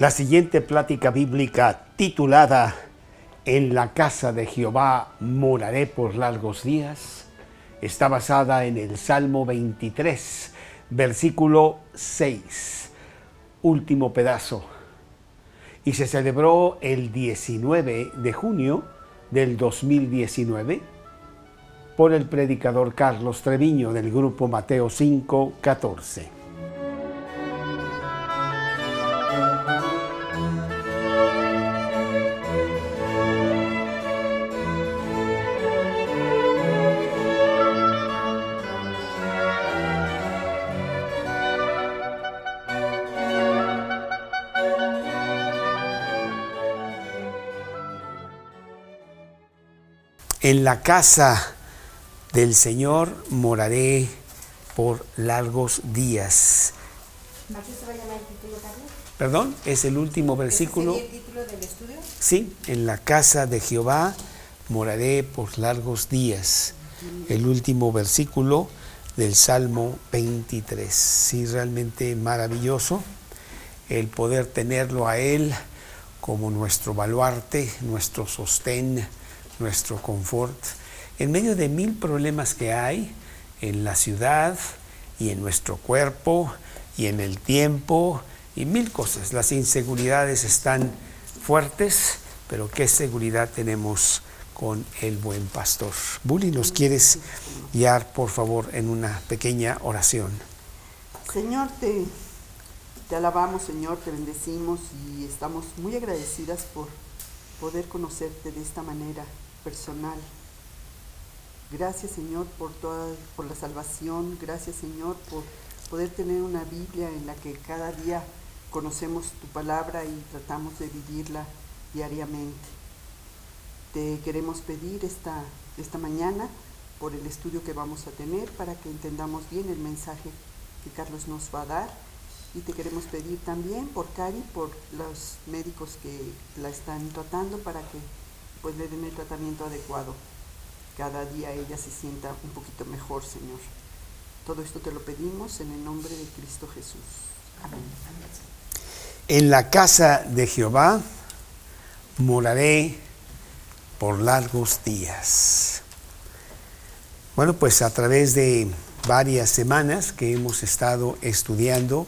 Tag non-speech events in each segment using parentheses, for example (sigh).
La siguiente plática bíblica titulada En la casa de Jehová moraré por largos días está basada en el Salmo 23, versículo 6, último pedazo. Y se celebró el 19 de junio del 2019 por el predicador Carlos Treviño del grupo Mateo 5, 14. La casa del Señor moraré por largos días. Perdón, es el último versículo. el título del estudio? Sí, en la casa de Jehová moraré por largos días. El último versículo del Salmo 23. Sí, realmente maravilloso el poder tenerlo a Él como nuestro baluarte, nuestro sostén nuestro confort, en medio de mil problemas que hay en la ciudad y en nuestro cuerpo y en el tiempo y mil cosas. Las inseguridades están fuertes, pero ¿qué seguridad tenemos con el buen pastor? Bully, ¿nos quieres guiar, por favor, en una pequeña oración? Señor, te, te alabamos, Señor, te bendecimos y estamos muy agradecidas por poder conocerte de esta manera personal. Gracias Señor por toda, por la salvación, gracias Señor por poder tener una Biblia en la que cada día conocemos tu palabra y tratamos de vivirla diariamente. Te queremos pedir esta, esta mañana por el estudio que vamos a tener para que entendamos bien el mensaje que Carlos nos va a dar. Y te queremos pedir también por Cari, por los médicos que la están tratando para que pues le den el tratamiento adecuado. Cada día ella se sienta un poquito mejor, Señor. Todo esto te lo pedimos en el nombre de Cristo Jesús. Amén. En la casa de Jehová moraré por largos días. Bueno, pues a través de varias semanas que hemos estado estudiando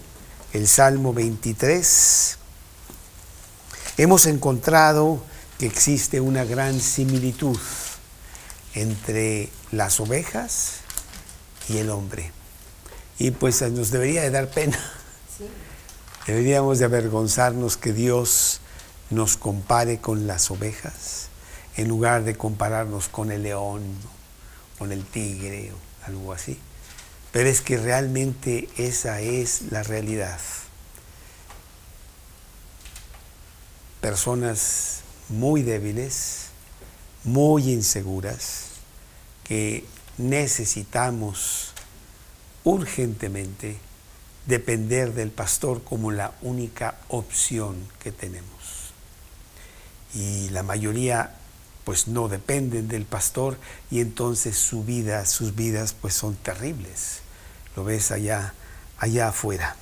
el Salmo 23, hemos encontrado existe una gran similitud entre las ovejas y el hombre. Y pues nos debería de dar pena. Deberíamos de avergonzarnos que Dios nos compare con las ovejas en lugar de compararnos con el león, con el tigre o algo así. Pero es que realmente esa es la realidad. Personas muy débiles, muy inseguras, que necesitamos urgentemente depender del pastor como la única opción que tenemos. Y la mayoría pues no dependen del pastor y entonces su vida, sus vidas pues son terribles. Lo ves allá allá afuera.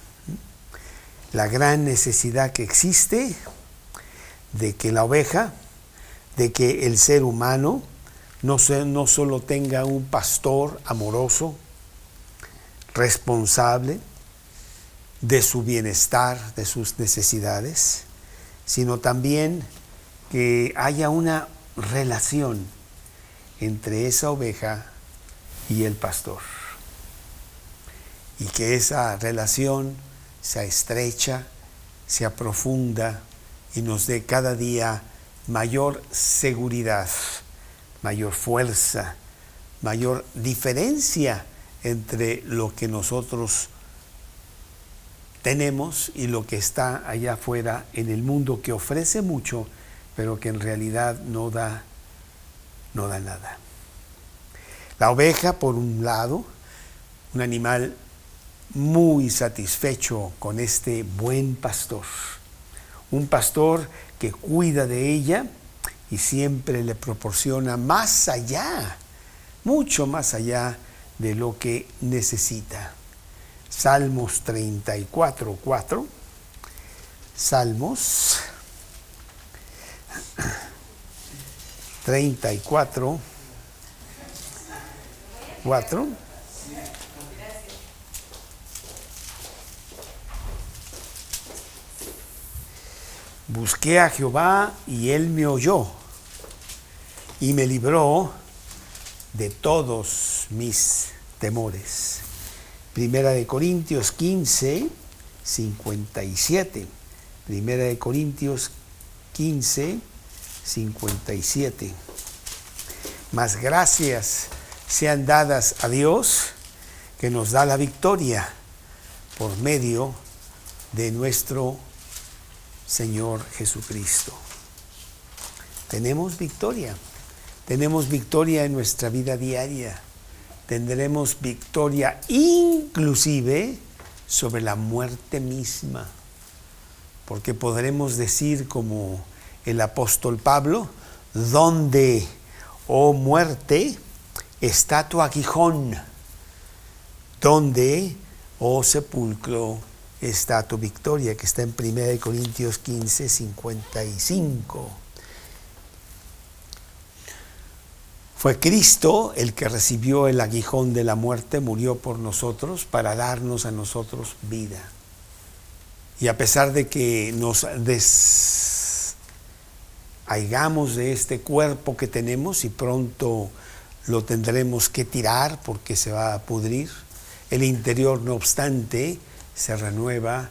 La gran necesidad que existe de que la oveja, de que el ser humano no, no solo tenga un pastor amoroso, responsable de su bienestar, de sus necesidades, sino también que haya una relación entre esa oveja y el pastor. Y que esa relación sea estrecha, sea profunda, y nos dé cada día mayor seguridad, mayor fuerza, mayor diferencia entre lo que nosotros tenemos y lo que está allá afuera en el mundo que ofrece mucho, pero que en realidad no da, no da nada. La oveja, por un lado, un animal muy satisfecho con este buen pastor un pastor que cuida de ella y siempre le proporciona más allá, mucho más allá de lo que necesita. Salmos 34, 4. Salmos 34, 4. Busqué a Jehová y él me oyó y me libró de todos mis temores. Primera de Corintios 15, 57. Primera de Corintios 15, 57. Más gracias sean dadas a Dios que nos da la victoria por medio de nuestro Señor Jesucristo. Tenemos victoria. Tenemos victoria en nuestra vida diaria. Tendremos victoria inclusive sobre la muerte misma. Porque podremos decir como el apóstol Pablo, donde, oh muerte, está tu aguijón, donde, oh sepulcro, está tu victoria, que está en 1 Corintios 15, 55. Fue Cristo el que recibió el aguijón de la muerte, murió por nosotros para darnos a nosotros vida. Y a pesar de que nos deshaigamos de este cuerpo que tenemos y pronto lo tendremos que tirar porque se va a pudrir, el interior no obstante se renueva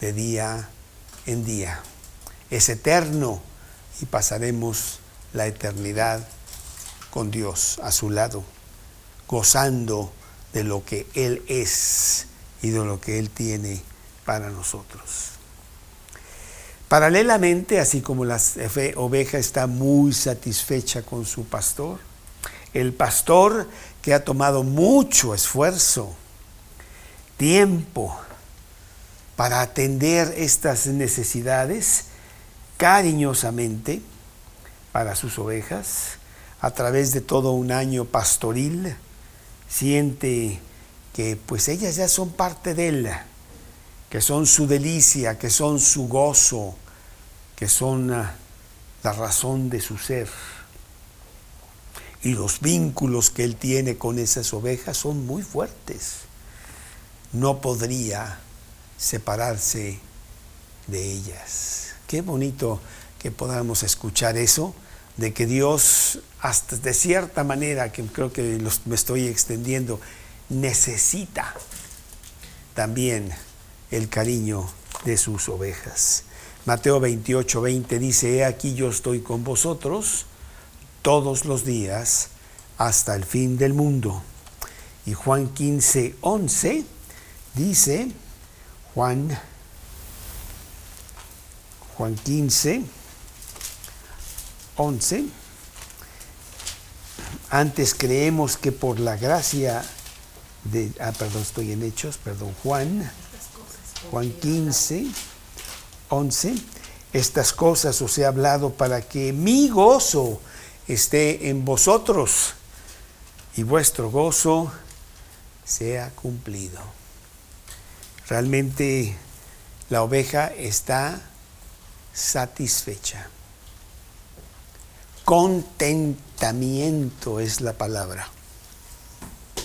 de día en día. Es eterno y pasaremos la eternidad con Dios a su lado, gozando de lo que Él es y de lo que Él tiene para nosotros. Paralelamente, así como la oveja está muy satisfecha con su pastor, el pastor que ha tomado mucho esfuerzo, tiempo, para atender estas necesidades cariñosamente para sus ovejas a través de todo un año pastoril, siente que pues ellas ya son parte de él, que son su delicia, que son su gozo, que son ah, la razón de su ser. Y los vínculos que él tiene con esas ovejas son muy fuertes. No podría separarse de ellas. Qué bonito que podamos escuchar eso, de que Dios, hasta de cierta manera, que creo que me estoy extendiendo, necesita también el cariño de sus ovejas. Mateo 28, 20 dice, He aquí yo estoy con vosotros todos los días hasta el fin del mundo. Y Juan 15, 11 dice, Juan, Juan 15, 11. Antes creemos que por la gracia de, ah, perdón, estoy en Hechos, perdón, Juan, Juan 15, 11. Estas cosas os he hablado para que mi gozo esté en vosotros y vuestro gozo sea cumplido. Realmente la oveja está satisfecha. Contentamiento es la palabra.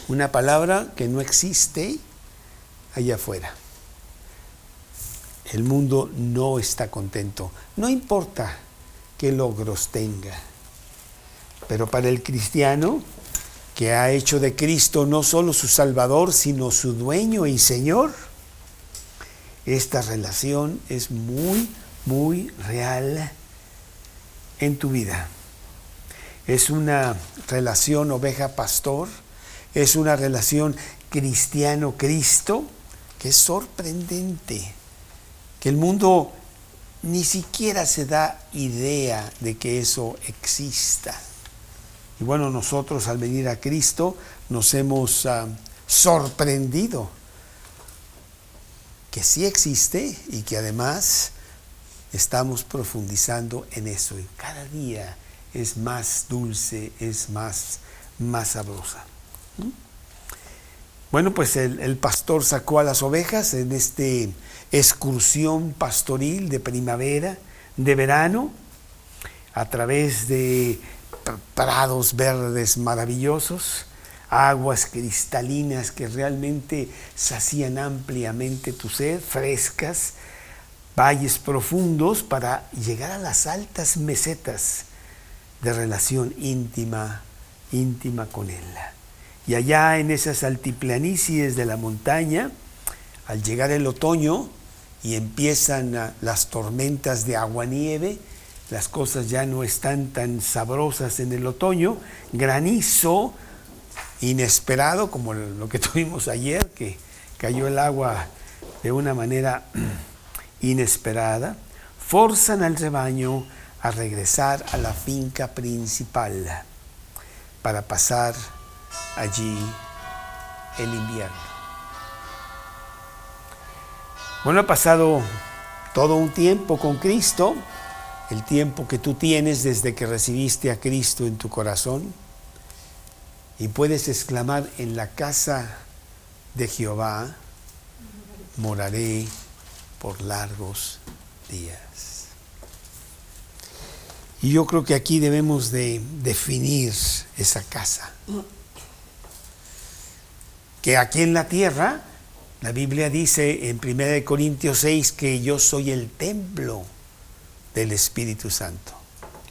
Una palabra que no existe allá afuera. El mundo no está contento. No importa qué logros tenga. Pero para el cristiano, que ha hecho de Cristo no solo su Salvador, sino su dueño y Señor, esta relación es muy, muy real en tu vida. Es una relación oveja-pastor, es una relación cristiano-cristo, que es sorprendente, que el mundo ni siquiera se da idea de que eso exista. Y bueno, nosotros al venir a Cristo nos hemos ah, sorprendido que sí existe y que además estamos profundizando en eso. Y cada día es más dulce, es más, más sabrosa. Bueno, pues el, el pastor sacó a las ovejas en este excursión pastoril de primavera, de verano, a través de prados verdes maravillosos, aguas cristalinas que realmente sacían ampliamente tu sed, frescas, valles profundos para llegar a las altas mesetas de relación íntima, íntima con Él. Y allá en esas altiplanicies de la montaña, al llegar el otoño y empiezan las tormentas de agua-nieve, las cosas ya no están tan sabrosas en el otoño, granizo inesperado como lo que (laughs) tuvimos ayer, que cayó el agua de una manera (clears throat) inesperada, forzan al rebaño a regresar a la finca principal para pasar allí el invierno. Bueno, ha pasado todo un tiempo con Cristo, el tiempo que tú tienes desde que recibiste a Cristo en tu corazón, y puedes exclamar, en la casa de Jehová moraré por largos días. Y yo creo que aquí debemos de definir esa casa. Que aquí en la tierra, la Biblia dice en 1 Corintios 6 que yo soy el templo del Espíritu Santo.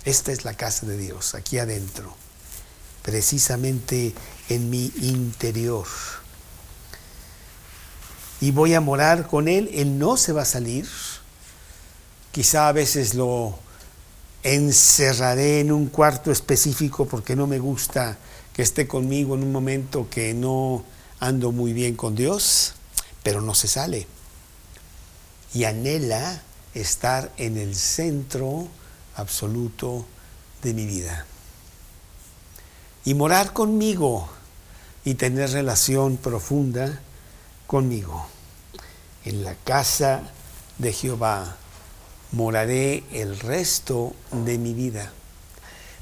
Esta es la casa de Dios, aquí adentro, precisamente en mi interior. Y voy a morar con Él, Él no se va a salir. Quizá a veces lo encerraré en un cuarto específico porque no me gusta que esté conmigo en un momento que no ando muy bien con Dios, pero no se sale. Y anhela estar en el centro absoluto de mi vida. Y morar conmigo y tener relación profunda conmigo. En la casa de Jehová moraré el resto de mi vida.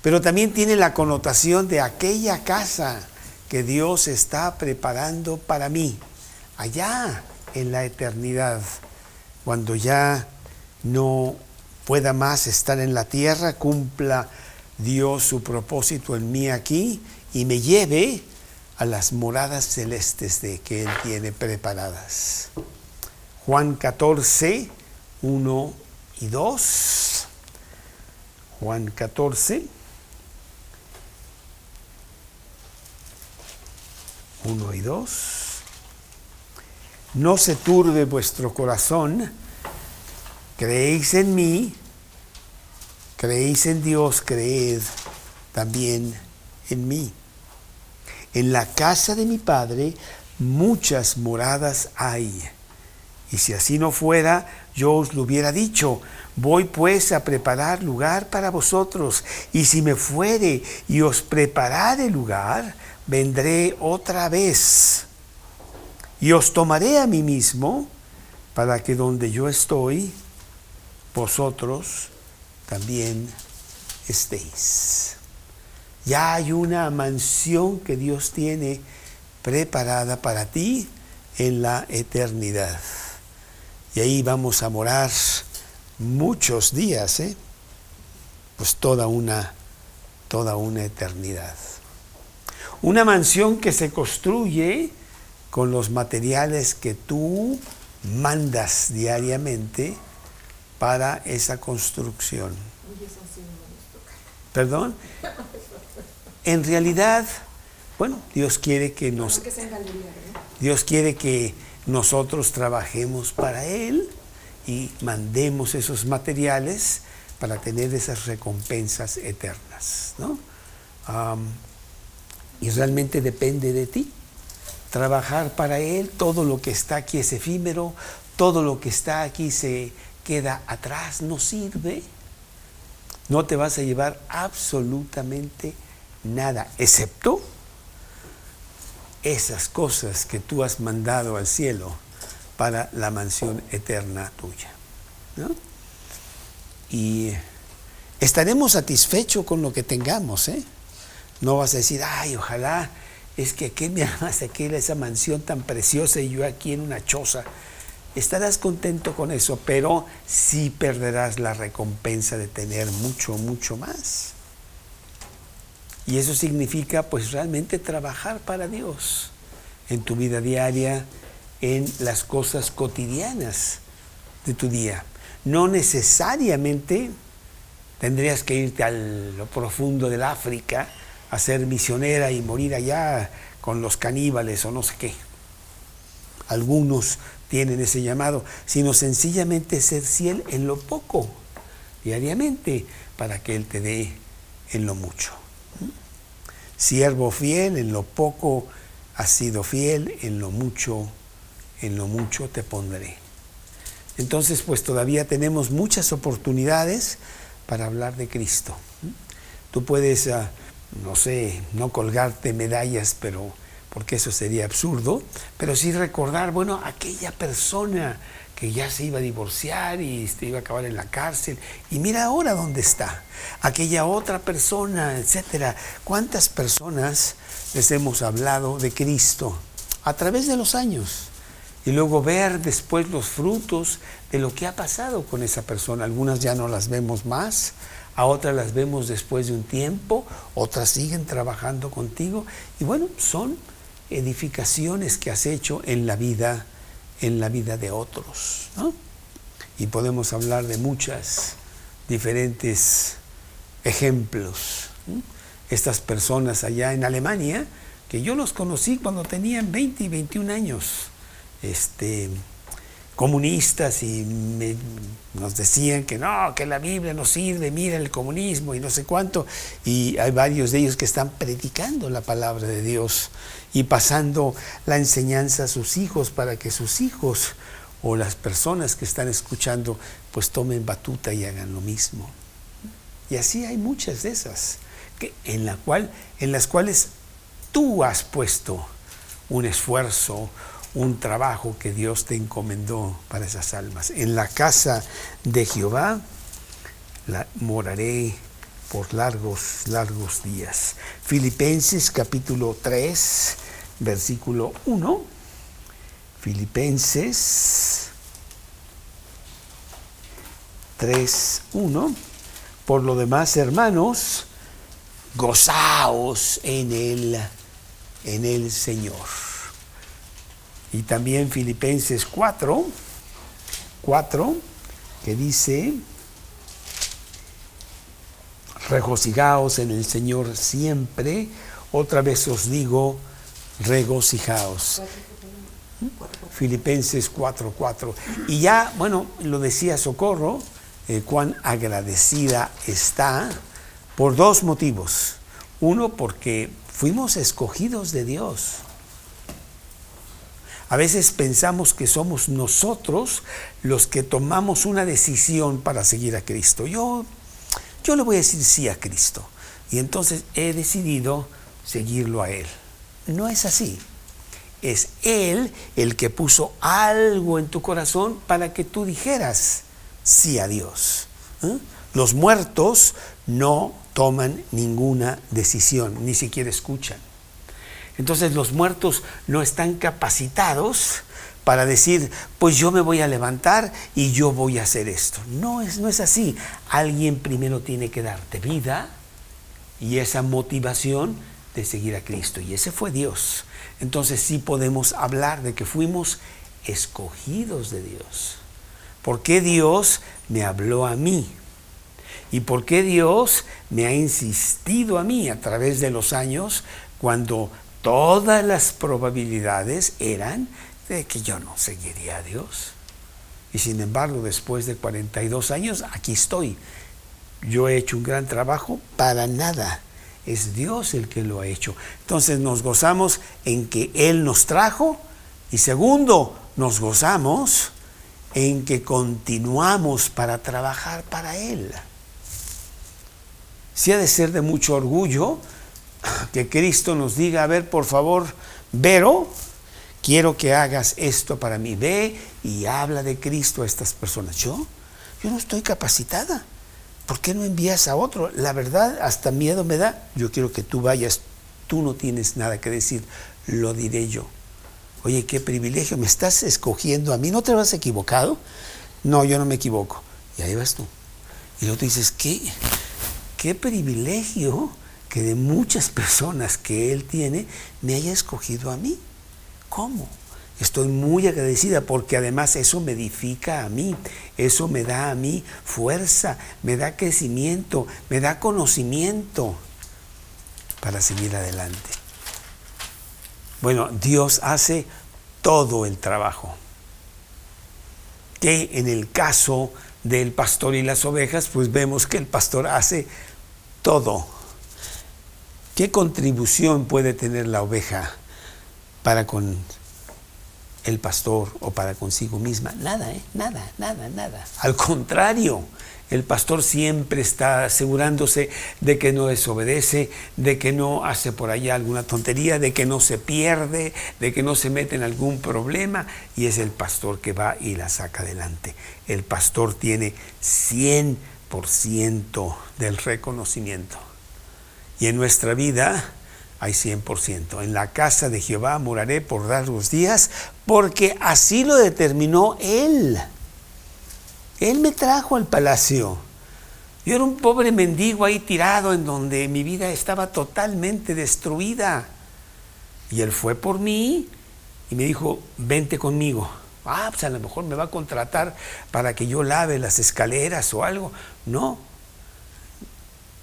Pero también tiene la connotación de aquella casa que Dios está preparando para mí, allá en la eternidad, cuando ya no pueda más estar en la tierra, cumpla Dios su propósito en mí aquí y me lleve a las moradas celestes de que Él tiene preparadas. Juan 14, 1 y 2. Juan 14. 1 y 2. No se turbe vuestro corazón, creéis en mí, creéis en Dios, creed también en mí. En la casa de mi Padre muchas moradas hay. Y si así no fuera, yo os lo hubiera dicho. Voy pues a preparar lugar para vosotros. Y si me fuere y os preparare lugar, vendré otra vez. Y os tomaré a mí mismo, para que donde yo estoy, vosotros también estéis. Ya hay una mansión que Dios tiene preparada para ti en la eternidad. Y ahí vamos a morar muchos días, ¿eh? pues toda una, toda una eternidad. Una mansión que se construye con los materiales que tú mandas diariamente para esa construcción. ¿Perdón? En realidad, bueno, Dios quiere que nos... Dios quiere que nosotros trabajemos para Él y mandemos esos materiales para tener esas recompensas eternas. ¿no? y realmente depende de ti. Trabajar para Él, todo lo que está aquí es efímero, todo lo que está aquí se queda atrás, no sirve. No te vas a llevar absolutamente nada, excepto esas cosas que tú has mandado al cielo para la mansión eterna tuya. Y estaremos satisfechos con lo que tengamos. ¿eh? No vas a decir, ay, ojalá es que aquí me (laughs) amas, aquí esa mansión tan preciosa y yo aquí en una choza. Estarás contento con eso, pero sí perderás la recompensa de tener mucho, mucho más. Y eso significa pues realmente trabajar para Dios en tu vida diaria, en las cosas cotidianas de tu día. No necesariamente tendrías que irte a lo profundo del África a ser misionera y morir allá con los caníbales o no sé qué. Algunos tienen ese llamado, sino sencillamente ser fiel en lo poco, diariamente, para que Él te dé en lo mucho. Siervo fiel, en lo poco has sido fiel, en lo mucho, en lo mucho te pondré. Entonces, pues todavía tenemos muchas oportunidades para hablar de Cristo. Tú puedes, ah, no sé, no colgarte medallas, pero porque eso sería absurdo, pero sí recordar, bueno, aquella persona que ya se iba a divorciar y se iba a acabar en la cárcel, y mira ahora dónde está, aquella otra persona, etcétera. ¿Cuántas personas les hemos hablado de Cristo a través de los años? Y luego ver después los frutos de lo que ha pasado con esa persona. Algunas ya no las vemos más, a otras las vemos después de un tiempo, otras siguen trabajando contigo. Y bueno, son edificaciones que has hecho en la vida, en la vida de otros. Y podemos hablar de muchas diferentes ejemplos. Estas personas allá en Alemania, que yo los conocí cuando tenían 20 y 21 años, este, comunistas y nos decían que no, que la Biblia no sirve, mira el comunismo y no sé cuánto. Y hay varios de ellos que están predicando la palabra de Dios y pasando la enseñanza a sus hijos para que sus hijos o las personas que están escuchando pues tomen batuta y hagan lo mismo. Y así hay muchas de esas que, en, la cual, en las cuales tú has puesto un esfuerzo, un trabajo que Dios te encomendó para esas almas. En la casa de Jehová la moraré por largos, largos días. Filipenses capítulo 3, versículo 1. Filipenses 3, 1. Por lo demás, hermanos, gozaos en el, en el Señor. Y también Filipenses 4, 4, que dice, regocijaos en el Señor siempre. Otra vez os digo, regocijaos. Filipenses 4, 4. Y ya, bueno, lo decía Socorro, eh, cuán agradecida está por dos motivos. Uno, porque fuimos escogidos de Dios. A veces pensamos que somos nosotros los que tomamos una decisión para seguir a Cristo. Yo, yo le voy a decir sí a Cristo y entonces he decidido seguirlo a Él. No es así. Es Él el que puso algo en tu corazón para que tú dijeras sí a Dios. ¿eh? Los muertos no toman ninguna decisión, ni siquiera escuchan. Entonces los muertos no están capacitados para decir, pues yo me voy a levantar y yo voy a hacer esto. No es, no es así. Alguien primero tiene que darte vida y esa motivación de seguir a Cristo. Y ese fue Dios. Entonces sí podemos hablar de que fuimos escogidos de Dios. ¿Por qué Dios me habló a mí? ¿Y por qué Dios me ha insistido a mí a través de los años cuando todas las probabilidades eran de que yo no seguiría a Dios. Y sin embargo, después de 42 años, aquí estoy. Yo he hecho un gran trabajo para nada. Es Dios el que lo ha hecho. Entonces nos gozamos en que Él nos trajo y segundo, nos gozamos en que continuamos para trabajar para Él. Si ha de ser de mucho orgullo que Cristo nos diga, a ver, por favor, Vero, quiero que hagas esto para mí. Ve y habla de Cristo a estas personas. Yo, yo no estoy capacitada. ¿Por qué no envías a otro? La verdad, hasta miedo me da. Yo quiero que tú vayas Tú no tienes nada que decir, lo diré yo. Oye, qué privilegio, me estás escogiendo a mí, ¿no te has equivocado? No, yo no me equivoco. Y ahí vas tú. Y luego tú dices, ¿qué? Qué privilegio que de muchas personas que Él tiene me haya escogido a mí. ¿Cómo? Estoy muy agradecida porque además eso me edifica a mí, eso me da a mí fuerza, me da crecimiento, me da conocimiento para seguir adelante. Bueno, Dios hace todo el trabajo. Que en el caso del pastor y las ovejas, pues vemos que el pastor hace todo. ¿Qué contribución puede tener la oveja para con el pastor o para consigo misma? Nada, ¿eh? Nada, nada, nada. Al contrario, el pastor siempre está asegurándose de que no desobedece, de que no hace por allá alguna tontería, de que no se pierde, de que no se mete en algún problema. Y es el pastor que va y la saca adelante. El pastor tiene 100% del reconocimiento. Y en nuestra vida hay 100%. En la casa de Jehová moraré por largos días, porque así lo determinó Él. Él me trajo al palacio. Yo era un pobre mendigo ahí tirado en donde mi vida estaba totalmente destruida. Y Él fue por mí y me dijo, vente conmigo. Ah, pues a lo mejor me va a contratar para que yo lave las escaleras o algo. No,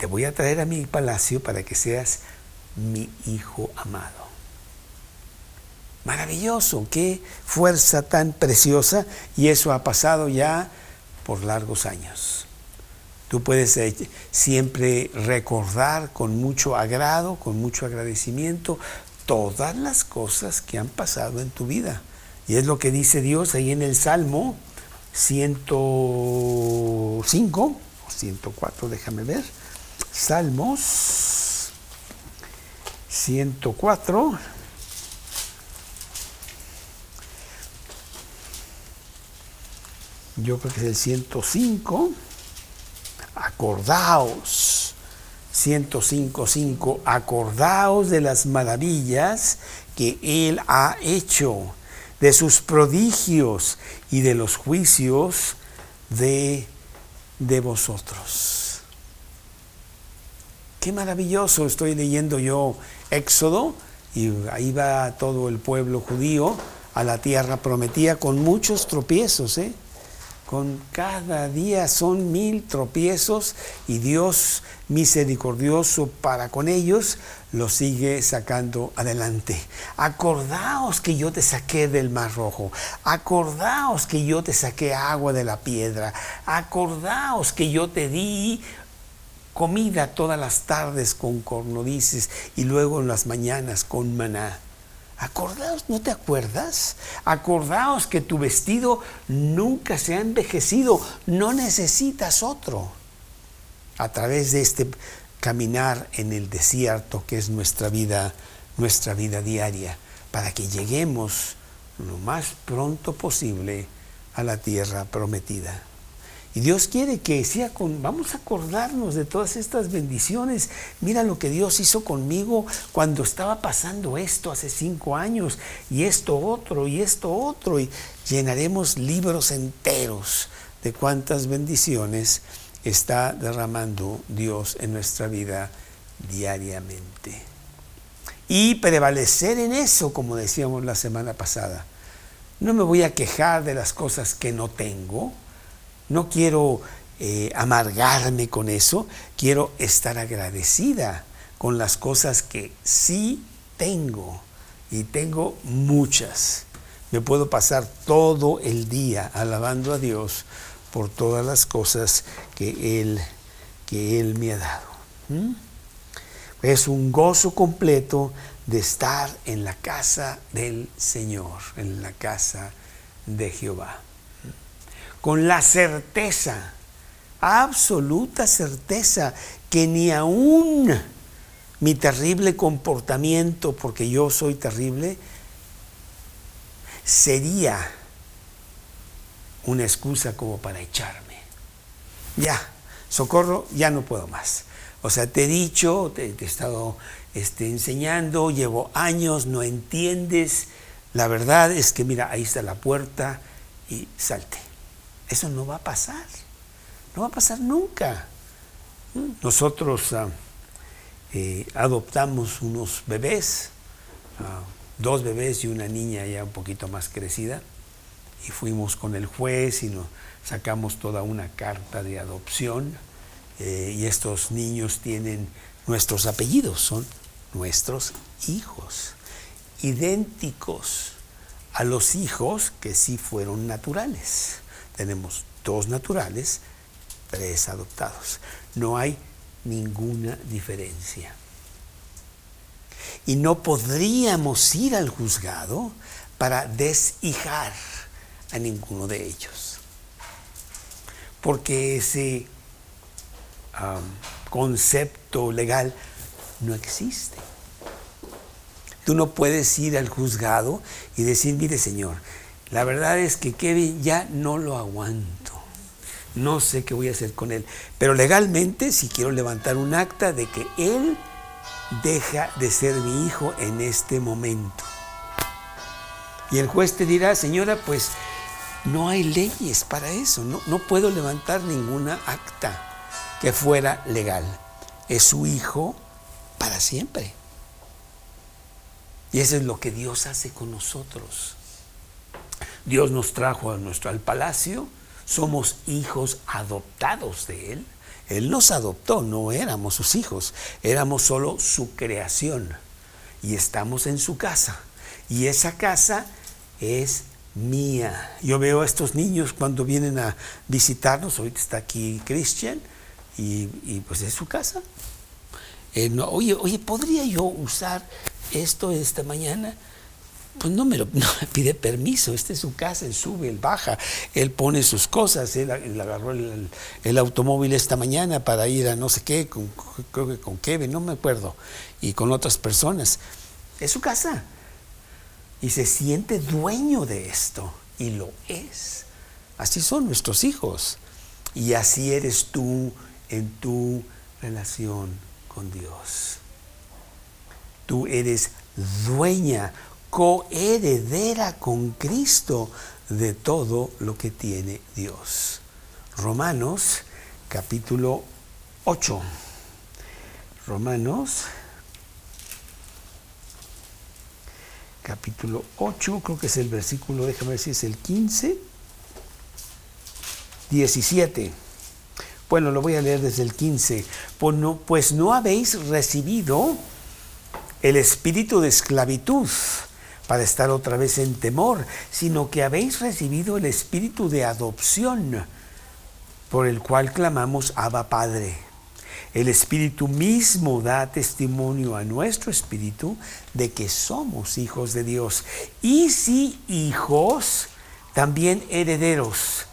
te voy a traer a mi palacio para que seas mi hijo amado. Maravilloso, qué fuerza tan preciosa y eso ha pasado ya por largos años. Tú puedes eh, siempre recordar con mucho agrado, con mucho agradecimiento, todas las cosas que han pasado en tu vida. Y es lo que dice Dios ahí en el Salmo 105 o 104, déjame ver. Salmos 104. yo creo que es el 105, acordaos, 105.5, acordaos de las maravillas que Él ha hecho, de sus prodigios y de los juicios de, de vosotros. Qué maravilloso, estoy leyendo yo Éxodo y ahí va todo el pueblo judío a la tierra prometida con muchos tropiezos, ¿eh? con cada día son mil tropiezos y Dios misericordioso para con ellos los sigue sacando adelante. Acordaos que yo te saqué del mar rojo. Acordaos que yo te saqué agua de la piedra. Acordaos que yo te di comida todas las tardes con cornodices y luego en las mañanas con maná. Acordaos, ¿no te acuerdas? Acordaos que tu vestido nunca se ha envejecido, no necesitas otro. A través de este caminar en el desierto que es nuestra vida, nuestra vida diaria, para que lleguemos lo más pronto posible a la tierra prometida. Y Dios quiere que sea con, vamos a acordarnos de todas estas bendiciones. Mira lo que Dios hizo conmigo cuando estaba pasando esto hace cinco años, y esto otro, y esto otro, y llenaremos libros enteros de cuántas bendiciones está derramando Dios en nuestra vida diariamente. Y prevalecer en eso, como decíamos la semana pasada. No me voy a quejar de las cosas que no tengo, no quiero eh, amargarme con eso, quiero estar agradecida con las cosas que sí tengo y tengo muchas. Me puedo pasar todo el día alabando a Dios por todas las cosas que Él, que él me ha dado. Es un gozo completo de estar en la casa del Señor, en la casa de Jehová con la certeza, absoluta certeza, que ni aún mi terrible comportamiento, porque yo soy terrible, sería una excusa como para echarme. Ya, socorro, ya no puedo más. O sea, te he dicho, te, he estado este, enseñando, llevo años, no entiendes. La verdad es que mira, ahí está la puerta y salte. Eso no va a pasar. No va a pasar nunca. Nosotros ah, eh, adoptamos unos bebés, ah, dos bebés y una niña ya un poquito más crecida, y fuimos con el juez y nos sacamos toda una carta de adopción, eh, y estos niños tienen nuestros apellidos, son nuestros hijos, idénticos a los hijos que sí fueron naturales. Tenemos dos naturales, tres adoptados. No hay ninguna diferencia. Y no podríamos ir al juzgado para deshijar a ninguno de ellos. Porque ese concepto legal no existe. Tú no puedes ir al juzgado y decir, mire señor, la verdad es que Kevin ya no lo aguanto. No sé qué voy a hacer con él. Pero legalmente si quiero levantar un acta de que él deja de ser mi hijo en este momento. Y el juez te dirá, señora, pues no hay leyes para eso. No, no puedo levantar ninguna acta que fuera legal. Es su hijo para siempre. Y eso es lo que Dios hace con nosotros. Dios nos trajo a nuestro, al palacio, somos hijos adoptados de Él. Él nos adoptó, no éramos sus hijos, éramos solo su creación. Y estamos en su casa. Y esa casa es mía. Yo veo a estos niños cuando vienen a visitarnos, ahorita está aquí Christian, y, pues es su casa. Eh, oye, oye, ¿podría yo usar esto esta mañana? Pues no me, lo, (laughs) pide permiso, esta es su casa, él sube, él baja, él pone sus cosas, él, agarró el, automóvil esta mañana para ir a no sé qué, creo que con Kevin, no me acuerdo, y con otras personas. Es su casa. Y se siente dueño de esto, y lo es. Así son nuestros hijos. Y así eres tú en tu relación con Dios. Tú eres dueña, coheredera con Cristo de todo lo que tiene Dios. Romanos capítulo 8. Romanos capítulo 8, creo que es el versículo, déjame ver si es el 15, 17. Bueno, lo voy a leer desde el 15. Pues no, pues no habéis recibido el espíritu de esclavitud para estar otra vez en temor, sino que habéis recibido el espíritu de adopción, por el cual clamamos Abba Padre. El espíritu mismo da testimonio a nuestro espíritu de que somos hijos de Dios. Y si hijos, también herederos,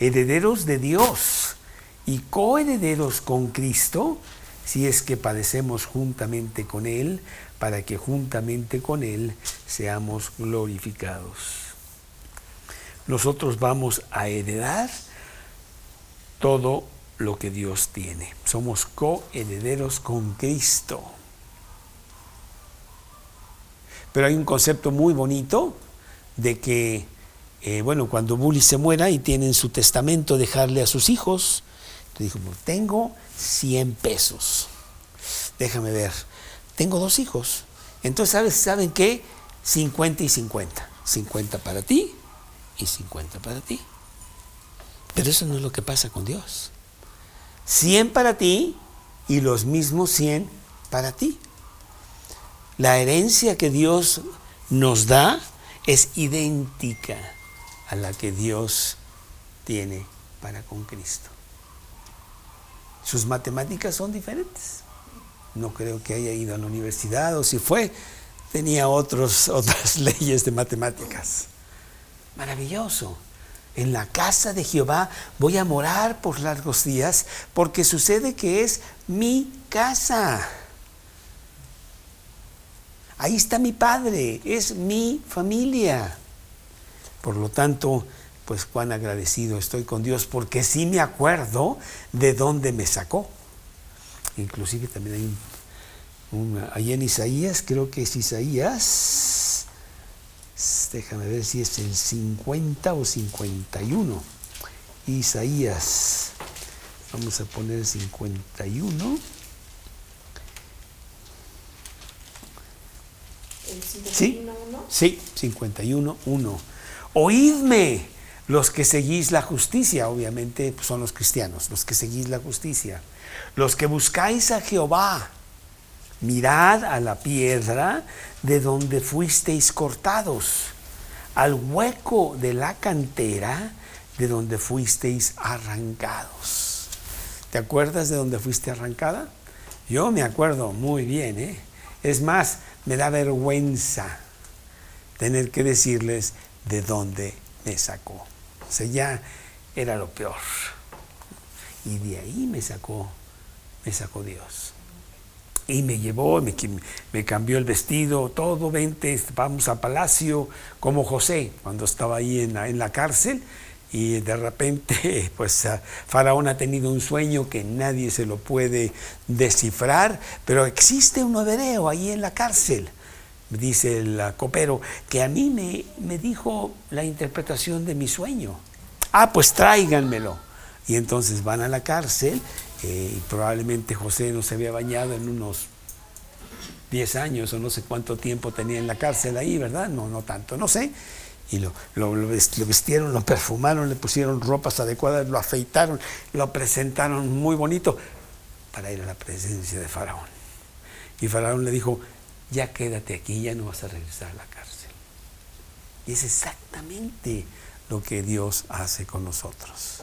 herederos de Dios y coherederos con Cristo, si es que padecemos juntamente con Él, para que juntamente con Él seamos glorificados. Nosotros vamos a heredar todo lo que Dios tiene. Somos coherederos con Cristo. Pero hay un concepto muy bonito de que, eh, bueno, cuando Bully se muera y tiene en su testamento dejarle a sus hijos, dijo, tengo 100 pesos. Déjame ver. Tengo dos hijos. Entonces, ¿sabes? ¿saben qué? 50 y 50. 50 para ti y 50 para ti. Pero eso no es lo que pasa con Dios. 100 para ti y los mismos 100 para ti. La herencia que Dios nos da es idéntica a la que Dios tiene para con Cristo. Sus matemáticas son diferentes. No creo que haya ido a la universidad o si fue, tenía otros, (laughs) otras leyes de matemáticas. Maravilloso. En la casa de Jehová voy a morar por largos días porque sucede que es mi casa. Ahí está mi padre, es mi familia. Por lo tanto, pues cuán agradecido estoy con Dios porque sí me acuerdo de dónde me sacó. Inclusive también hay un ahí en Isaías, creo que es Isaías, déjame ver si es el 50 o 51. Isaías, vamos a poner 51. ¿El 51, Sí, 1? sí, 51, 1. Oídme los que seguís la justicia, obviamente pues, son los cristianos, los que seguís la justicia. Los que buscáis a Jehová, mirad a la piedra de donde fuisteis cortados, al hueco de la cantera de donde fuisteis arrancados. ¿Te acuerdas de dónde fuiste arrancada? Yo me acuerdo muy bien, ¿eh? Es más, me da vergüenza tener que decirles de dónde me sacó. O sea, ya era lo peor. Y de ahí me sacó, me sacó Dios. Y me llevó, me, me cambió el vestido, todo, vente, vamos a palacio, como José, cuando estaba ahí en la, cárcel. Y de repente, (laughs) pues ah, Faraón ha tenido un sueño que nadie se lo puede descifrar, pero existe un hebreo ahí en la cárcel, dice el copero, que a mí me, me dijo la interpretación de mi sueño. Ah, pues tráiganmelo. Y entonces van a la cárcel y probablemente José no se había bañado en unos 10 años o no sé cuánto tiempo tenía en la cárcel ahí, ¿verdad? No, no tanto, no sé. Y lo, lo, lo vest- lo vistieron, lo perfumaron, le pusieron ropas adecuadas, lo afeitaron, lo presentaron muy bonito para ir a la presencia de Faraón. Y Faraón le dijo, ya quédate aquí, ya no vas a regresar a la cárcel. Y es exactamente lo que Dios hace con nosotros.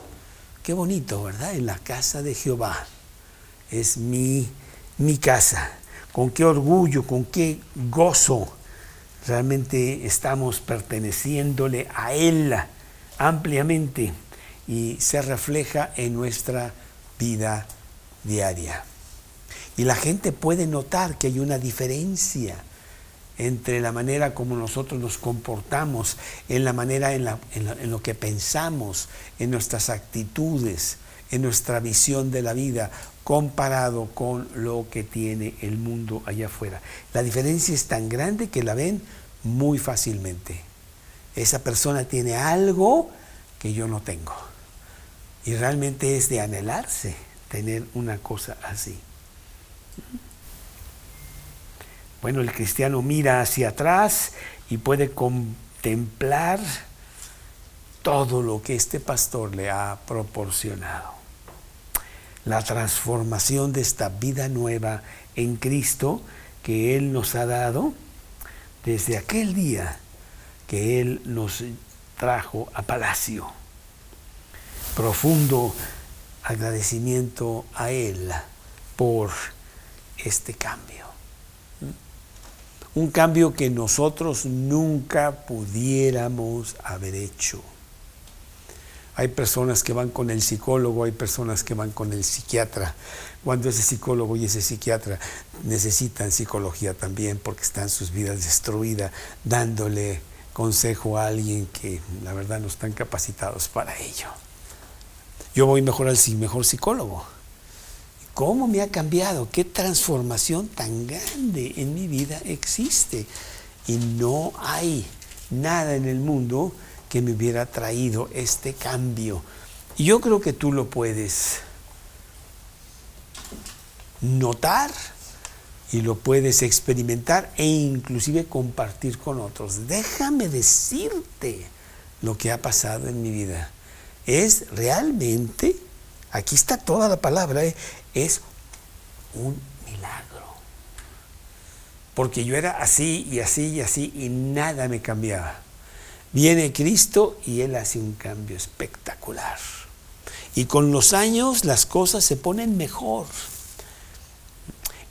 Qué bonito, ¿verdad? En la casa de Jehová. Es mi, mi casa. Con qué orgullo, con qué gozo realmente estamos perteneciéndole a Él ampliamente y se refleja en nuestra vida diaria. Y la gente puede notar que hay una diferencia entre la manera como nosotros nos comportamos, en la manera en, la- en lo que pensamos, en nuestras actitudes, en nuestra visión de la vida, comparado con lo que tiene el mundo allá afuera. La diferencia es tan grande que la ven muy fácilmente. Esa persona tiene algo que yo no tengo. Y realmente es de anhelarse tener una cosa así. Bueno, el cristiano mira hacia atrás y puede contemplar todo lo que este pastor le ha proporcionado. La transformación de esta vida nueva en Cristo que Él nos ha dado desde aquel día que Él nos trajo a palacio. Profundo agradecimiento a Él por este cambio. Un cambio que nosotros nunca pudiéramos haber hecho. Hay personas que van con el psicólogo, hay personas que van con el psiquiatra. Cuando ese psicólogo y ese psiquiatra necesitan psicología también porque están sus vidas destruidas, dándole consejo a alguien que la verdad no están capacitados para ello. Yo voy mejor al mejor psicólogo. ¿Cómo me ha cambiado? ¿Qué transformación tan grande en mi vida existe? Y no hay nada en el mundo que me hubiera traído este cambio. Y yo creo que tú lo puedes notar y lo puedes experimentar e inclusive compartir con otros. Déjame decirte lo que ha pasado en mi vida. Es realmente, aquí está toda la palabra, ¿eh? Es un milagro. Porque yo era así y así y así y nada me cambiaba. Viene Cristo y Él hace un cambio espectacular. Y con los años las cosas se ponen mejor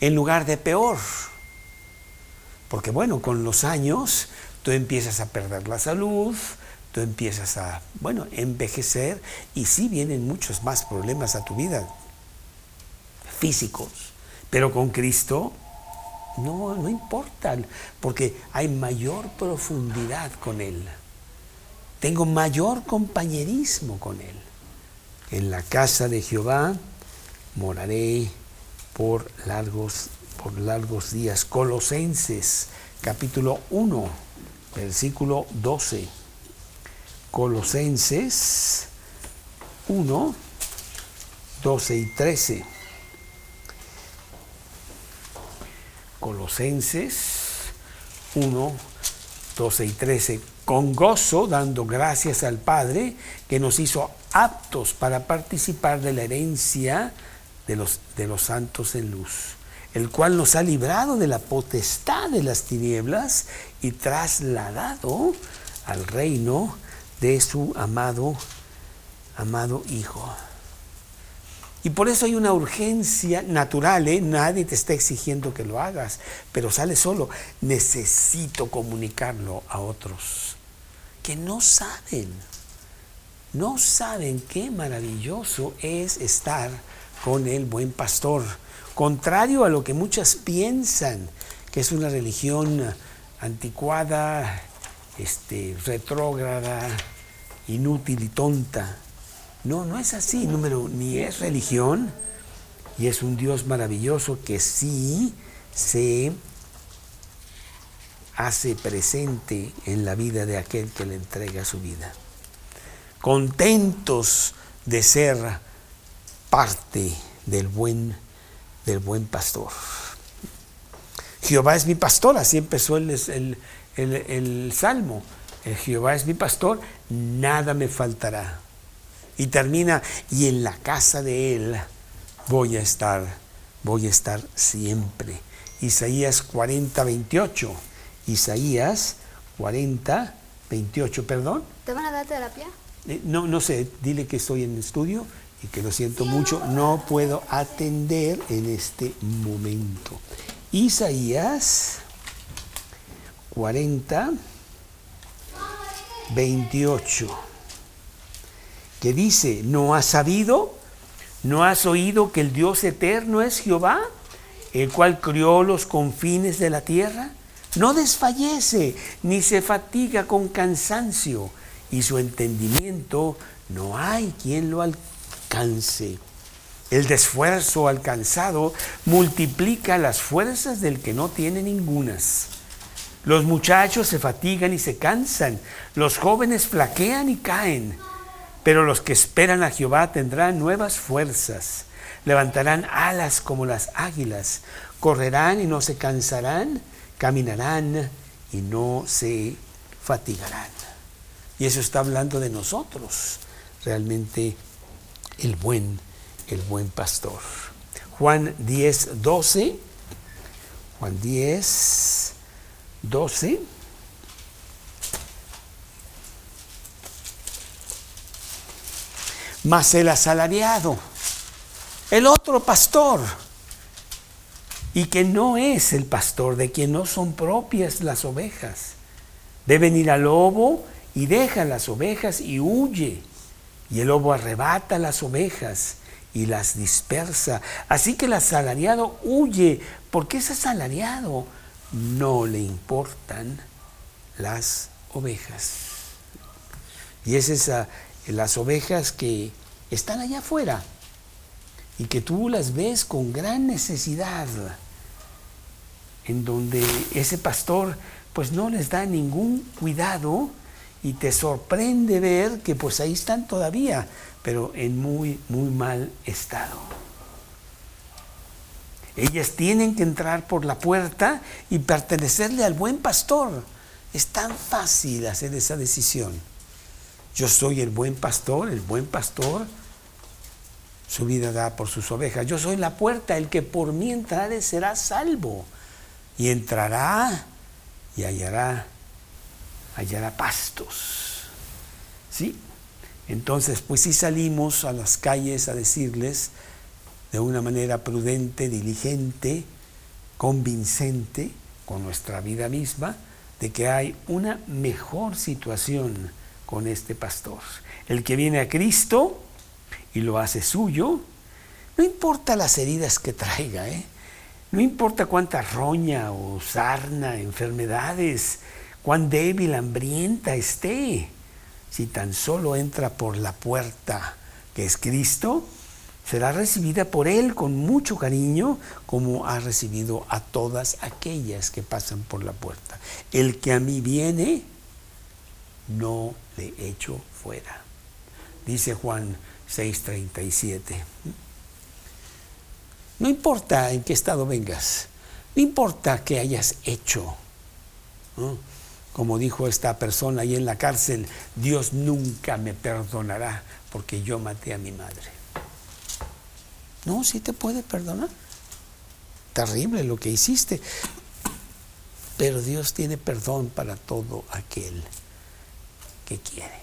en lugar de peor. Porque bueno, con los años tú empiezas a perder la salud, tú empiezas a, bueno, envejecer y sí vienen muchos más problemas a tu vida físicos. Pero con Cristo no, no importa, porque hay mayor profundidad con Él. Tengo mayor compañerismo con Él. En la casa de Jehová moraré por largos por largos días. Colosenses capítulo 1, versículo 12. Colosenses 1, 12 y 13. Colosenses 1, 12 y 13. Con gozo, dando gracias al Padre que nos hizo aptos para participar de la herencia de los, de los santos en luz, el cual nos ha librado de la potestad de las tinieblas y trasladado al reino de su amado, amado Hijo. Y por eso hay una urgencia natural, ¿eh? nadie te está exigiendo que lo hagas, pero sale solo. Necesito comunicarlo a otros que no saben, no saben qué maravilloso es estar con el buen pastor. Contrario a lo que muchas piensan, que es una religión anticuada, este, retrógrada, inútil y tonta. No, no es así, número, ni es religión, y es un Dios maravilloso que sí se hace presente en la vida de aquel que le entrega su vida. Contentos de ser parte del buen, del buen pastor. Jehová es mi pastor, así empezó el, el, el salmo. Jehová es mi pastor, nada me faltará. Y termina, y en la casa de Él voy a estar, voy a estar siempre. Isaías 40, 28. Isaías 40, 28, perdón. ¿Te van a dar terapia? Eh, no, no sé, dile que estoy en el estudio y que lo siento mucho, no puedo atender en este momento. Isaías 40, 28 que dice, ¿no has sabido? ¿No has oído que el Dios eterno es Jehová, el cual crió los confines de la tierra? No desfallece ni se fatiga con cansancio, y su entendimiento no hay quien lo alcance. El desfuerzo alcanzado multiplica las fuerzas del que no tiene ningunas. Los muchachos se fatigan y se cansan, los jóvenes flaquean y caen pero los que esperan a Jehová tendrán nuevas fuerzas, levantarán alas como las águilas, correrán y no se cansarán, caminarán y no se fatigarán. Y eso está hablando de nosotros, realmente el buen, el buen pastor. Juan 10, 12. Juan 10, 12. Más el asalariado, el otro pastor, y que no es el pastor, de quien no son propias las ovejas. Deben ir al lobo y deja las ovejas y huye, y el lobo arrebata las ovejas y las dispersa. Así que el asalariado huye, porque ese asalariado no le importan las ovejas. Y es esa, las ovejas que están allá afuera y que tú las ves con gran necesidad, en donde ese pastor pues no les da ningún cuidado y te sorprende ver que pues ahí están todavía, pero en muy, muy mal estado. Ellas tienen que entrar por la puerta y pertenecerle al buen pastor. Es tan fácil hacer esa decisión. Yo soy el buen pastor, el buen pastor su vida da por sus ovejas. Yo soy la puerta, el que por mí entrare será salvo. Y entrará y hallará, hallará pastos. ¿Sí? Entonces, pues sí salimos a las calles a decirles de una manera prudente, diligente, convincente, con nuestra vida misma, de que hay una mejor situación con este pastor. El que viene a Cristo y lo hace suyo, no importa las heridas que traiga, ¿eh? no importa cuánta roña o sarna, enfermedades, cuán débil, hambrienta esté, si tan solo entra por la puerta que es Cristo, será recibida por Él con mucho cariño, como ha recibido a todas aquellas que pasan por la puerta. El que a mí viene, no le echo fuera. Dice Juan 6:37. No importa en qué estado vengas, no importa qué hayas hecho. Como dijo esta persona ahí en la cárcel, Dios nunca me perdonará porque yo maté a mi madre. No, sí te puede perdonar. Terrible lo que hiciste. Pero Dios tiene perdón para todo aquel que quiere.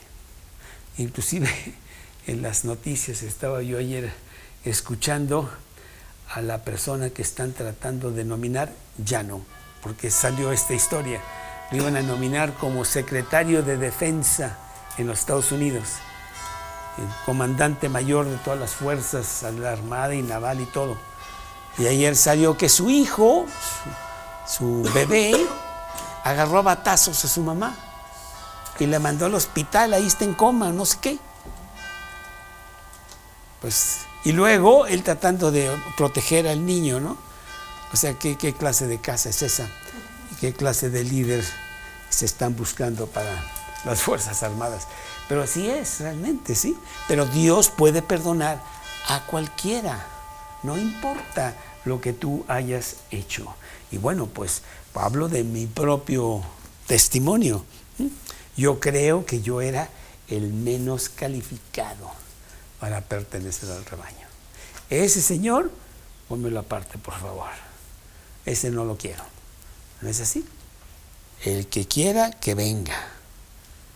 Inclusive (laughs) en las noticias estaba yo ayer escuchando a la persona que están tratando de nominar, ya no, porque salió esta historia. Lo iban a nominar como secretario de defensa en los Estados Unidos el comandante mayor de todas las fuerzas, la Armada y Naval y todo. Y ayer salió que su hijo, su, bebé, agarró a batazos a su mamá y le mandó al hospital, ahí está en coma, no sé qué. Pues, y luego él tratando de proteger al niño, ¿no? O sea, ¿qué, qué clase de casa es esa? ¿Qué clase de líder se están buscando para las Fuerzas Armadas? Pero así es realmente, ¿sí? Pero Dios puede perdonar a cualquiera, no importa lo que tú hayas hecho. Y bueno, pues hablo de mi propio testimonio. Yo creo que yo era el menos calificado para pertenecer al rebaño. Ese señor, pónmelo aparte, por favor. Ese no lo quiero. ¿No es así? El que quiera, que venga.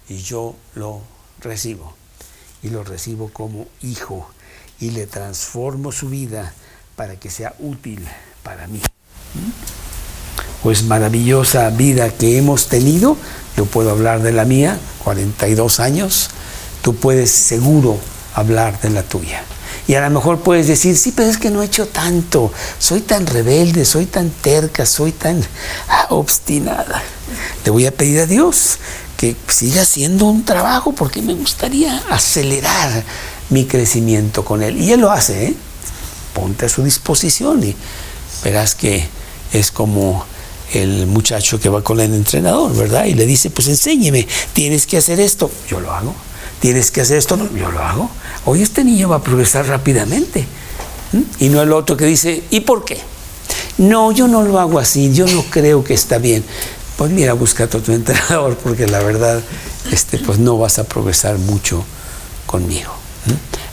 Y yo lo recibo. Y lo recibo como hijo y le transformo su vida para que sea útil para mí. Pues maravillosa vida que hemos tenido, yo puedo hablar de la mía, 42 años, tú puedes seguro hablar de la tuya. Y a lo mejor puedes decir, sí, pero es que no he hecho tanto, soy tan rebelde, soy tan terca, soy tan obstinada. Le voy a pedir a Dios que siga haciendo un trabajo porque me gustaría acelerar mi crecimiento con él. Y él lo hace, ¿eh? ponte a su disposición y verás que es como el muchacho que va con el entrenador, ¿verdad? Y le dice, pues enséñeme, tienes que hacer esto, yo lo hago, tienes que hacer esto, yo lo hago. Hoy este niño va a progresar rápidamente. Y no el otro que dice, ¿y por qué? No, yo no lo hago así, yo no creo que está bien pues mira, busca a tu entrenador porque la verdad, este, pues no vas a progresar mucho conmigo.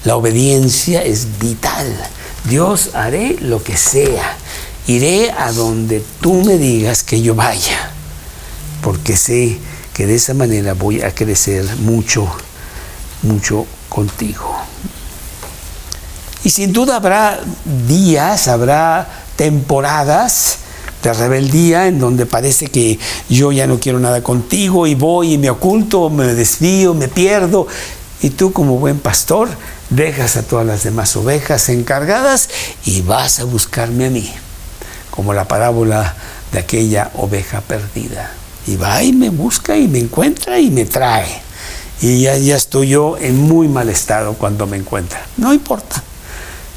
La obediencia es vital. Dios haré lo que sea. Iré a donde tú me digas que yo vaya, porque sé que de esa manera voy a crecer mucho, mucho contigo. Y sin duda habrá días, habrá temporadas de rebeldía en donde parece que yo ya no quiero nada contigo y voy y me oculto, me desvío, me pierdo. Y tú como buen pastor dejas a todas las demás ovejas encargadas y vas a buscarme a mí, como la parábola de aquella oveja perdida. Y va y me busca y me encuentra y me trae. Y ya, estoy yo en muy mal estado cuando me encuentra. No importa,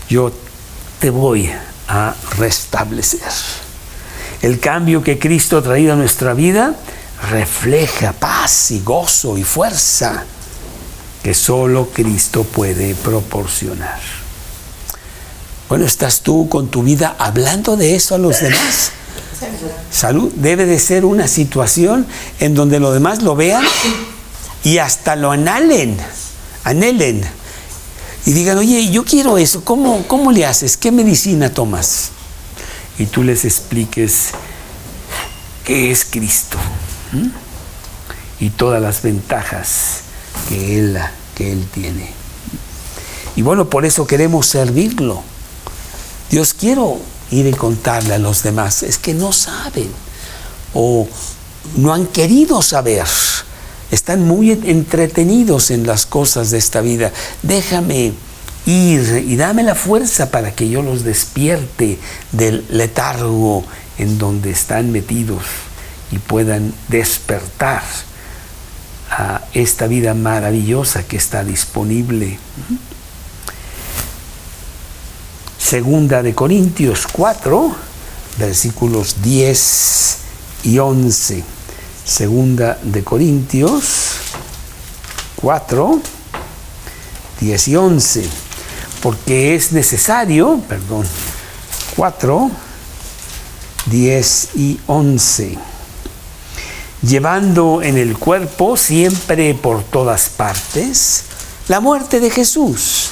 yo te voy a restablecer. El cambio que Cristo ha traído a nuestra vida refleja paz y gozo y fuerza que solo Cristo puede proporcionar. Bueno, ¿estás tú con tu vida hablando de eso a los demás? Salud debe de ser una situación en donde los demás lo vean y hasta lo anhelen, anhelen. Y digan, oye, yo quiero eso, ¿cómo, cómo le haces? ¿Qué medicina tomas? y tú les expliques qué es Cristo y todas las ventajas que él, que él tiene. Y bueno, por eso queremos servirlo. Dios quiero ir y contarle a los demás, es que no saben o no han querido saber. Están muy entretenidos en las cosas de esta vida. Déjame ir y dame la fuerza para que yo los despierte del letargo en donde están metidos y puedan despertar a esta vida maravillosa que está disponible. Segunda de Corintios 4, versículos 10 y 11. Segunda de Corintios 4, 10 y 11. Porque es necesario, perdón, 4, 10 y 11. Llevando en el cuerpo siempre por todas partes la muerte de Jesús,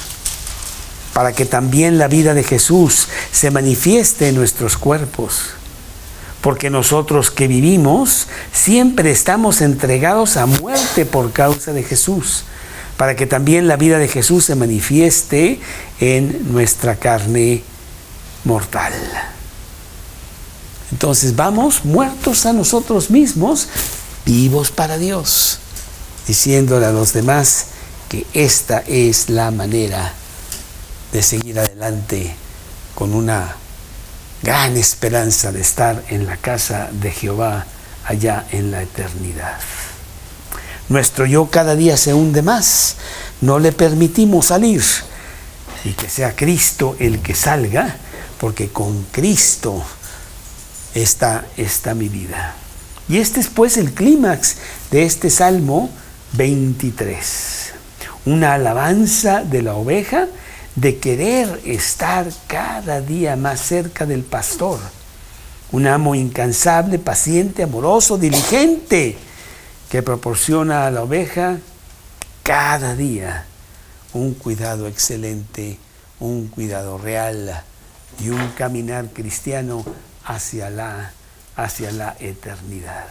para que también la vida de Jesús se manifieste en nuestros cuerpos. Porque nosotros que vivimos siempre estamos entregados a muerte por causa de Jesús, para que también la vida de Jesús se manifieste en nuestra carne mortal. Entonces vamos muertos a nosotros mismos, vivos para Dios, diciéndole a los demás que esta es la manera de seguir adelante con una gran esperanza de estar en la casa de Jehová allá en la eternidad. Nuestro yo cada día se hunde más, no le permitimos salir y que sea Cristo el que salga, porque con Cristo está, está mi vida. Y este es pues el clímax de este Salmo 23. Una alabanza de la oveja de querer estar cada día más cerca del pastor. Un amo incansable, paciente, amoroso, diligente, que proporciona a la oveja cada día un cuidado excelente, un cuidado real y un caminar cristiano hacia la, hacia la eternidad.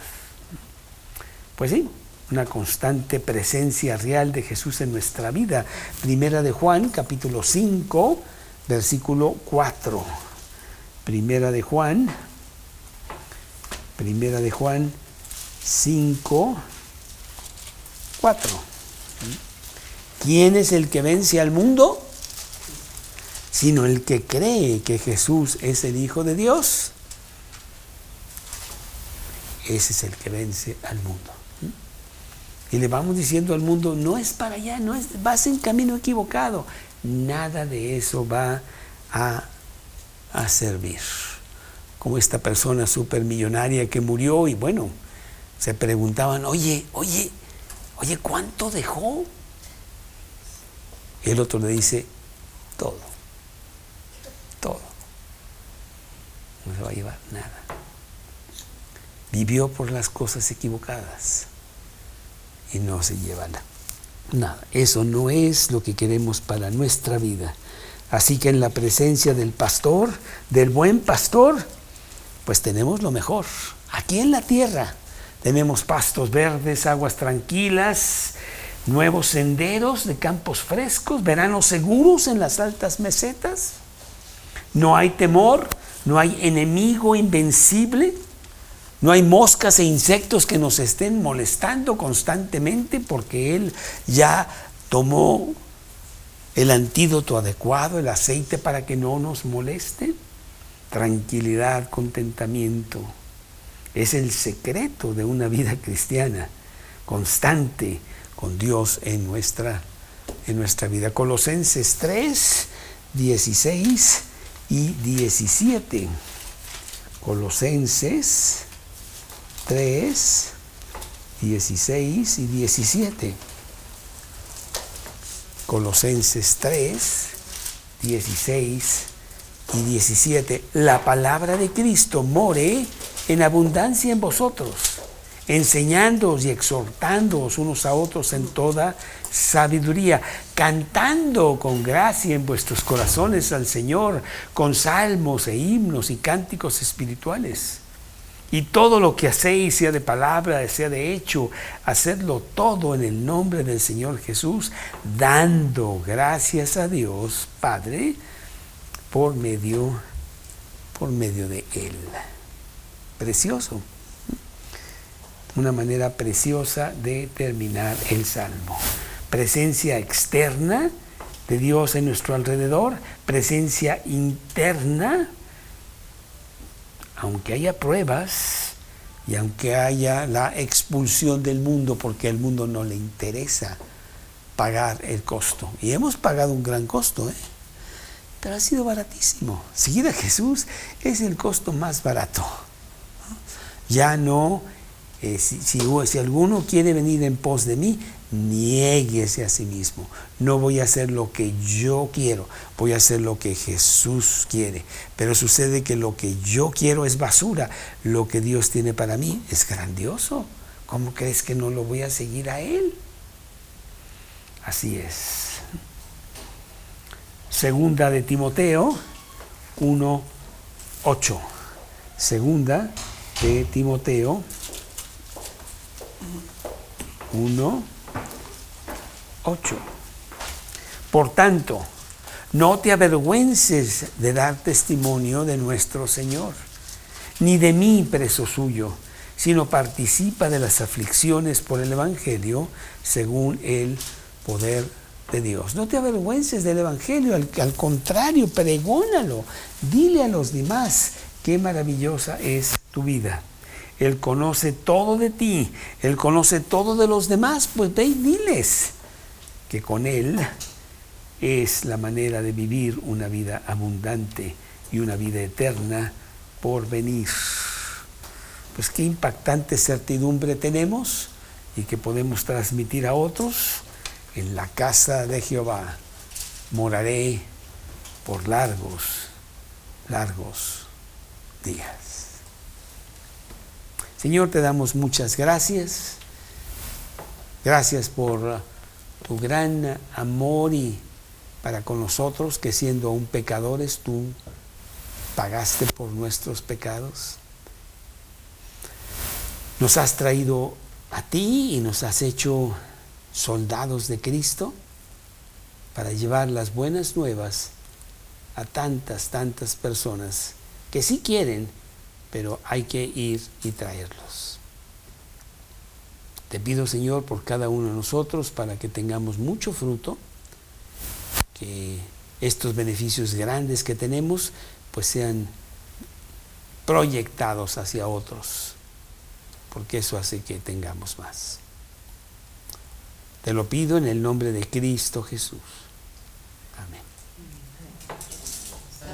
Pues sí, una constante presencia real de Jesús en nuestra vida. Primera de Juan, capítulo 5, versículo 4. Primera de Juan, Primera de Juan 5, 4. ¿Quién es el que vence al mundo? Sino el que cree que Jesús es el Hijo de Dios ese es el que vence al mundo. Y le vamos diciendo al mundo, no es para allá, no es, vas en camino equivocado. Nada de eso va a, a servir. Como esta persona supermillonaria que murió y bueno, se preguntaban, oye, oye, oye, ¿cuánto dejó? Y el otro le dice, todo, todo. No se va a llevar nada vivió por las cosas equivocadas y no se lleva nada. Eso no es lo que queremos para nuestra vida. Así que en la presencia del pastor, del buen pastor, pues tenemos lo mejor. Aquí en la tierra tenemos pastos verdes, aguas tranquilas, nuevos senderos de campos frescos, veranos seguros en las altas mesetas. No hay temor, no hay enemigo invencible. No hay moscas e insectos que nos estén molestando constantemente porque Él ya tomó el antídoto adecuado, el aceite para que no nos moleste. Tranquilidad, contentamiento. Es el secreto de una vida cristiana constante con Dios en nuestra, en nuestra vida. Colosenses 3, 16 y 17. Colosenses 3, 16 y 17. Colosenses 3, 16 y 17. La palabra de Cristo more en abundancia en vosotros, enseñándoos y exhortándoos unos a otros en toda sabiduría, cantando con gracia en vuestros corazones al Señor, con salmos e himnos y cánticos espirituales y todo lo que hacéis, sea de palabra, sea de hecho, hacedlo todo en el nombre del Señor Jesús, dando gracias a Dios Padre por medio, por medio de Él. Precioso. Una manera preciosa de terminar el salmo. Presencia externa de Dios en nuestro alrededor, presencia interna aunque haya pruebas y aunque haya la expulsión del mundo, porque al mundo no le interesa pagar el costo. Y hemos pagado un gran costo, ¿eh? pero ha sido baratísimo. Seguir a Jesús es el costo más barato. Ya no, eh, si, si, alguno quiere venir en pos de mí, niéguese a sí mismo. No voy a hacer lo que yo quiero, voy a hacer lo que Jesús quiere. Pero sucede que lo que yo quiero es basura, lo que Dios tiene para mí es grandioso. ¿Cómo crees que no lo voy a seguir a Él? Así es. Segunda de Timoteo 1.8. Segunda de Timoteo 1.8. Por tanto, no te avergüences de dar testimonio de nuestro Señor, ni de mí, preso suyo, sino participa de las aflicciones por el Evangelio según el poder de Dios. No te avergüences del Evangelio, al, contrario, pregónalo, dile a los demás qué maravillosa es tu vida. Él conoce todo de ti, Él conoce todo de los demás, pues ve y diles que con Él es la manera de vivir una vida abundante y una vida eterna por venir. Pues qué impactante certidumbre tenemos y que podemos transmitir a otros en la casa de Jehová moraré por largos, largos días. Señor, te damos muchas gracias. Gracias por tu gran amor y para con nosotros, que siendo aún pecadores, tú pagaste por nuestros pecados. Nos has traído a ti y nos has hecho soldados de Cristo para llevar las buenas nuevas a tantas, tantas personas que sí quieren, pero hay que ir y traerlos. Te pido, Señor, por cada uno de nosotros para que tengamos mucho fruto, que estos beneficios grandes que tenemos pues sean proyectados hacia otros, porque eso hace que tengamos más. Te lo pido en el nombre de Cristo Jesús.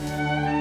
Amén.